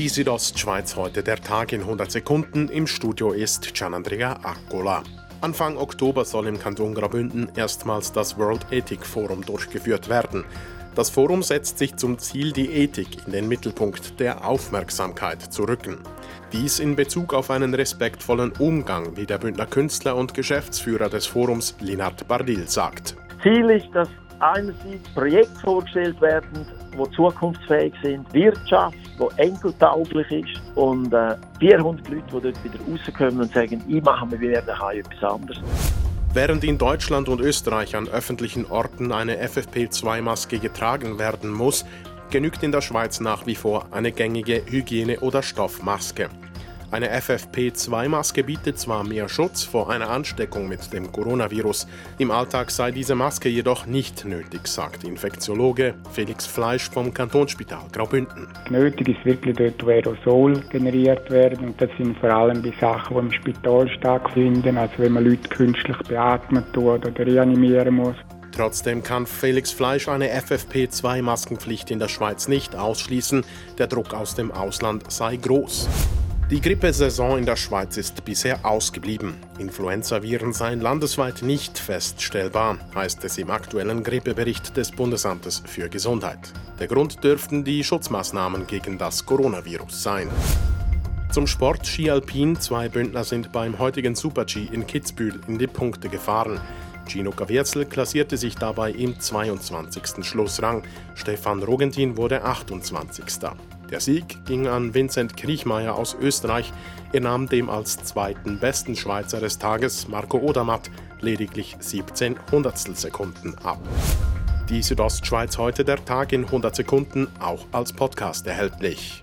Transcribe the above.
Die Südostschweiz heute der Tag in 100 Sekunden. Im Studio ist Gianandrea Accola. Anfang Oktober soll im Kanton Graubünden erstmals das World Ethic Forum durchgeführt werden. Das Forum setzt sich zum Ziel, die Ethik in den Mittelpunkt der Aufmerksamkeit zu rücken. Dies in Bezug auf einen respektvollen Umgang, wie der Bündner Künstler und Geschäftsführer des Forums Linard Bardil sagt. Ziel ist, dass einerseits Projekte vorgestellt werden, die zukunftsfähig sind, Wirtschaft, die enkeltauglich ist und äh, 400 Leute, die dort wieder rauskommen und sagen, ich mache mir wieder etwas anderes. Während in Deutschland und Österreich an öffentlichen Orten eine FFP2-Maske getragen werden muss, genügt in der Schweiz nach wie vor eine gängige Hygiene- oder Stoffmaske. Eine FFP2-Maske bietet zwar mehr Schutz vor einer Ansteckung mit dem Coronavirus, im Alltag sei diese Maske jedoch nicht nötig, sagt Infektiologe Felix Fleisch vom Kantonsspital Graubünden. Nötig ist wirklich dort, wo Aerosol generiert werden und das sind vor allem bei Sachen, die im Spital stattfinden, also wenn man Leute künstlich beatmen tut oder reanimieren muss. Trotzdem kann Felix Fleisch eine FFP2-Maskenpflicht in der Schweiz nicht ausschließen. Der Druck aus dem Ausland sei groß. Die Grippesaison in der Schweiz ist bisher ausgeblieben. Influenzaviren seien landesweit nicht feststellbar, heißt es im aktuellen Grippebericht des Bundesamtes für Gesundheit. Der Grund dürften die Schutzmaßnahmen gegen das Coronavirus sein. Zum Sport Ski Alpin. Zwei Bündner sind beim heutigen Super-G in Kitzbühel in die Punkte gefahren. Gino Cavierzel klassierte sich dabei im 22. Schlussrang. Stefan Rogentin wurde 28. Der Sieg ging an Vincent Kriechmeier aus Österreich. Er nahm dem als zweiten besten Schweizer des Tages, Marco Odermatt, lediglich 17 Hundertstelsekunden ab. Die Südostschweiz heute der Tag in 100 Sekunden, auch als Podcast erhältlich.